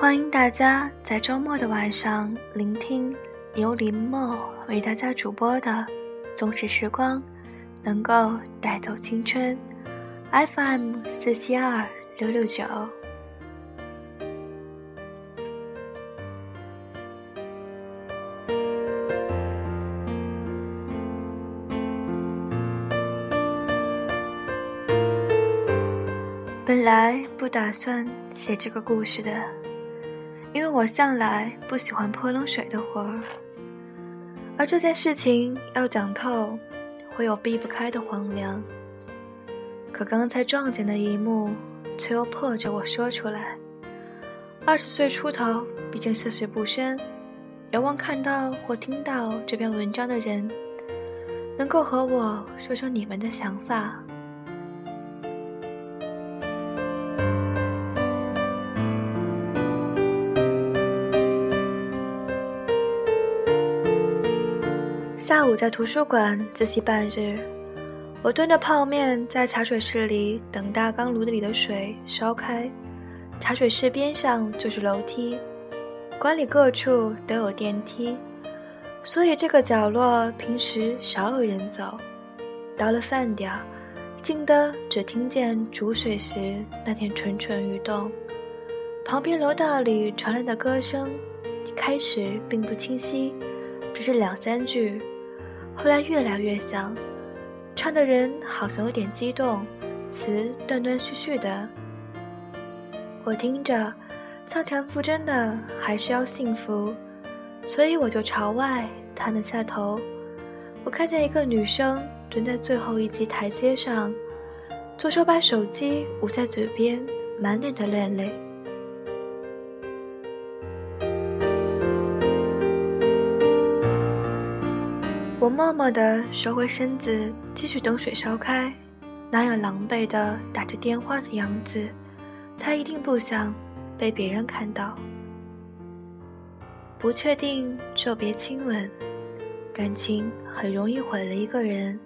欢迎大家在周末的晚上聆听由林墨为大家主播的《纵使时光能够带走青春》，FM 四七二六六九。本来不打算写这个故事的，因为我向来不喜欢泼冷水的活儿，而这件事情要讲透，会有避不开的荒凉。可刚才撞见的一幕，却又迫着我说出来。二十岁出头，毕竟涉世不深，遥望看到或听到这篇文章的人，能够和我说说你们的想法。下午在图书馆自习半日，我端着泡面在茶水室里等大缸炉里的水烧开。茶水室边上就是楼梯，馆里各处都有电梯，所以这个角落平时少有人走。到了饭点儿，静得只听见煮水时那天蠢蠢欲动。旁边楼道里传来的歌声，开始并不清晰，只是两三句。后来越来越响，唱的人好像有点激动，词断断续续的。我听着，像田馥甄的《还是要幸福》，所以我就朝外探了下头。我看见一个女生蹲在最后一级台阶上，左手把手机捂在嘴边，满脸的泪泪。我默默地收回身子，继续等水烧开。哪有狼狈的打着电话的样子？他一定不想被别人看到。不确定就别亲吻，感情很容易毁了一个人。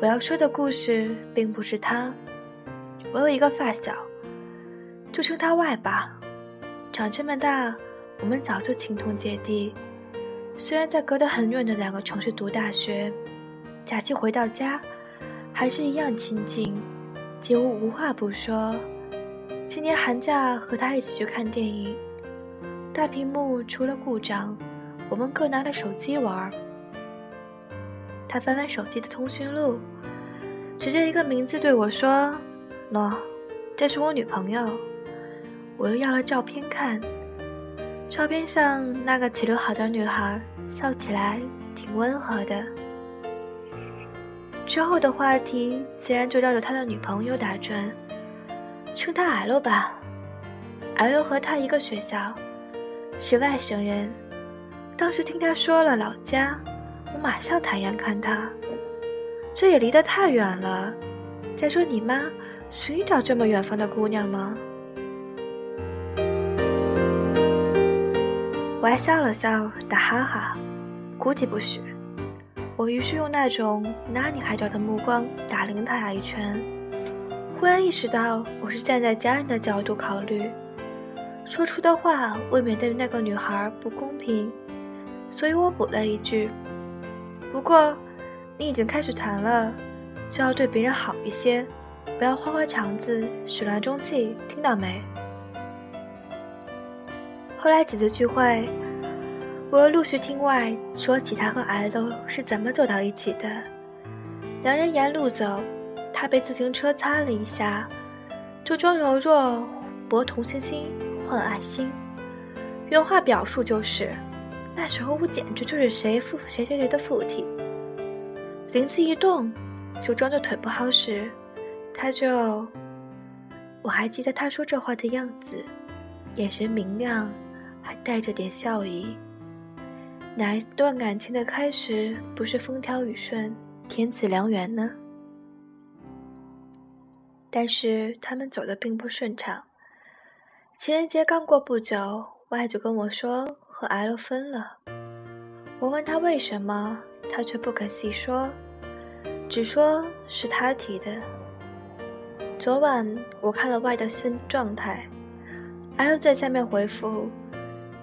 我要说的故事并不是他。我有一个发小，就称他外吧。长这么大，我们早就情同姐弟。虽然在隔得很远的两个城市读大学，假期回到家，还是一样亲近，几乎无话不说。今年寒假和他一起去看电影，大屏幕出了故障，我们各拿着手机玩。他翻翻手机的通讯录，指着一个名字对我说：“喏，这是我女朋友。”我又要了照片看。照片上那个齐刘海的女孩笑起来挺温和的。之后的话题自然就绕着他的女朋友打转，称他 L 吧。L 和他一个学校，是外省人。当时听他说了老家，我马上抬眼看他，这也离得太远了。再说你妈寻找这么远方的姑娘吗？我还笑了笑，打哈哈，估计不是。我于是用那种拿你还找的目光打量他俩一圈，忽然意识到我是站在家人的角度考虑，说出的话未免对那个女孩不公平，所以我补了一句：“不过，你已经开始谈了，就要对别人好一些，不要花花肠子，始乱终弃，听到没？”后来几次聚会，我又陆续听外说起他和 L 是怎么走到一起的。两人沿路走，他被自行车擦了一下，就装柔弱，博同情心，换爱心。原话表述就是：那时候我简直就是谁附谁谁谁的附体。灵机一动，就装作腿不好使，他就……我还记得他说这话的样子，眼神明亮。带着点笑意。哪一段感情的开始不是风调雨顺、天赐良缘呢？但是他们走的并不顺畅。情人节刚过不久，Y 就跟我说和 L 分了。我问他为什么，他却不肯细说，只说是他提的。昨晚我看了 Y 的新状态。，L 在下面回复，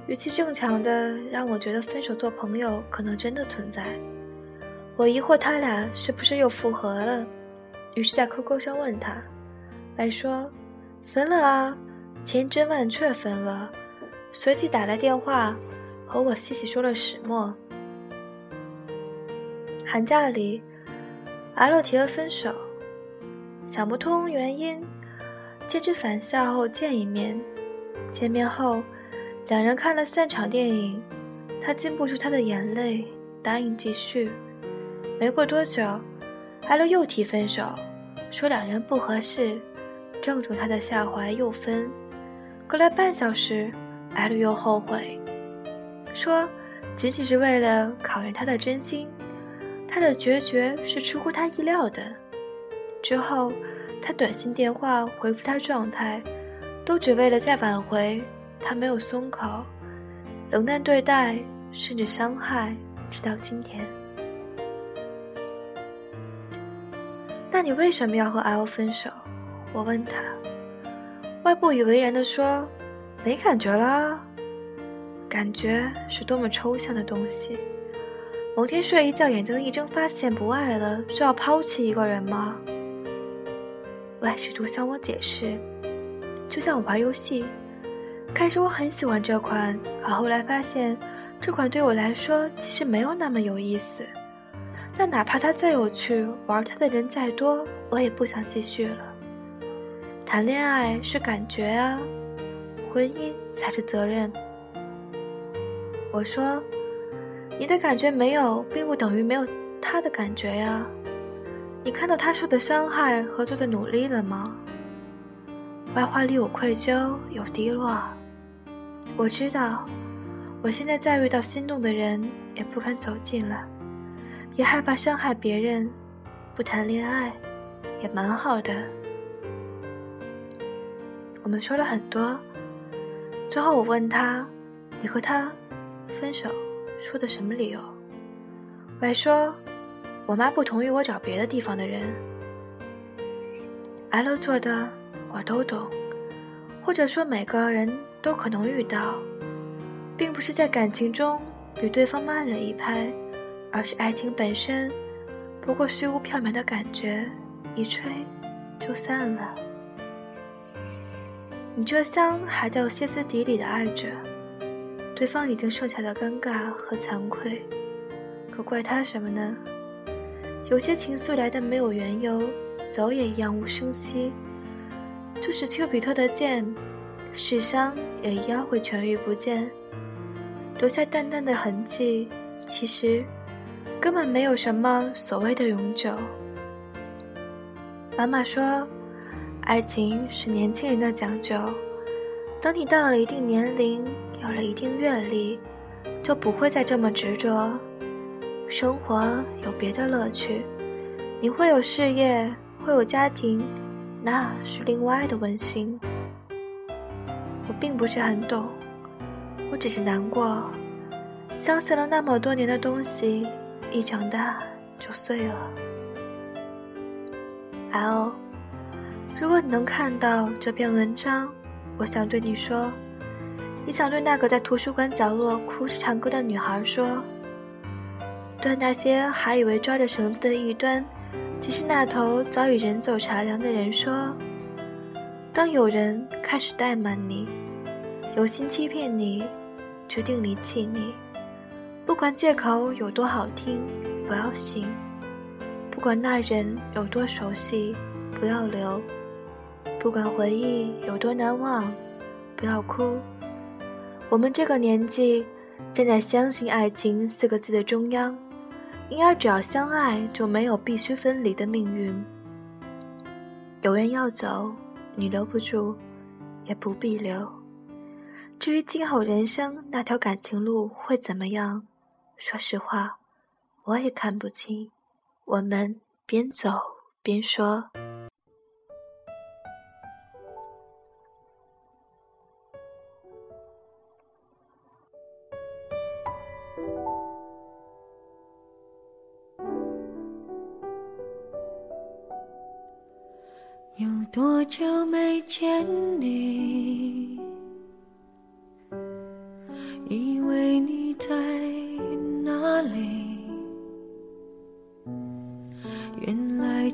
语气正常的让我觉得分手做朋友可能真的存在。我疑惑他俩是不是又复合了，于是，在 QQ 上问他白说分了啊，千真万确分了。随即打来电话，和我细细说了始末。寒假里，L 提了分手，想不通原因。借之返校后见一面，见面后，两人看了三场电影，他禁不住他的眼泪，答应继续。没过多久，L 又提分手，说两人不合适，正中他的下怀又分。隔了半小时，L 又后悔，说仅仅是为了考验他的真心，他的决绝是出乎他意料的。之后。他短信、电话回复他状态，都只为了再挽回。他没有松口，冷淡对待，甚至伤害，直到今天。那你为什么要和 L 分手？我问他。外不以为然地说：“没感觉了。感觉是多么抽象的东西。某天睡一觉，眼睛一睁，发现不爱了，就要抛弃一个人吗？”我试图向我解释，就像我玩游戏，开始我很喜欢这款，可后来发现这款对我来说其实没有那么有意思。但哪怕它再有趣，玩它的人再多，我也不想继续了。谈恋爱是感觉啊，婚姻才是责任。我说，你的感觉没有，并不等于没有他的感觉呀。你看到他受的伤害和做的努力了吗？外话里有愧疚，有低落。我知道，我现在再遇到心动的人，也不敢走近了，也害怕伤害别人。不谈恋爱，也蛮好的。我们说了很多，最后我问他：“你和他分手，说的什么理由？”我还说。我妈不同意我找别的地方的人。L 做的我都懂，或者说每个人都可能遇到，并不是在感情中比对方慢了一拍，而是爱情本身不过虚无缥缈的感觉，一吹就散了。你这厢还在歇斯底里的爱着，对方已经剩下的尴尬和惭愧，可怪他什么呢？有些情愫来的没有缘由，走也一样无声息。就是丘比特的箭，世伤也一样会痊愈不见，留下淡淡的痕迹。其实，根本没有什么所谓的永久。妈妈说，爱情是年轻人的讲究。等你到了一定年龄，有了一定阅历，就不会再这么执着。生活有别的乐趣，你会有事业，会有家庭，那是另外的温馨。我并不是很懂，我只是难过，相信了那么多年的东西，一长大就碎了。L，如果你能看到这篇文章，我想对你说，你想对那个在图书馆角落哭着唱歌的女孩说。对那些还以为抓着绳子的一端，其实那头早已人走茶凉的人说：“当有人开始怠慢你，有心欺骗你，决定离弃你，不管借口有多好听，不要信；不管那人有多熟悉，不要留；不管回忆有多难忘，不要哭。我们这个年纪，站在相信爱情四个字的中央。”因而，只要相爱，就没有必须分离的命运。有人要走，你留不住，也不必留。至于今后人生那条感情路会怎么样，说实话，我也看不清。我们边走边说。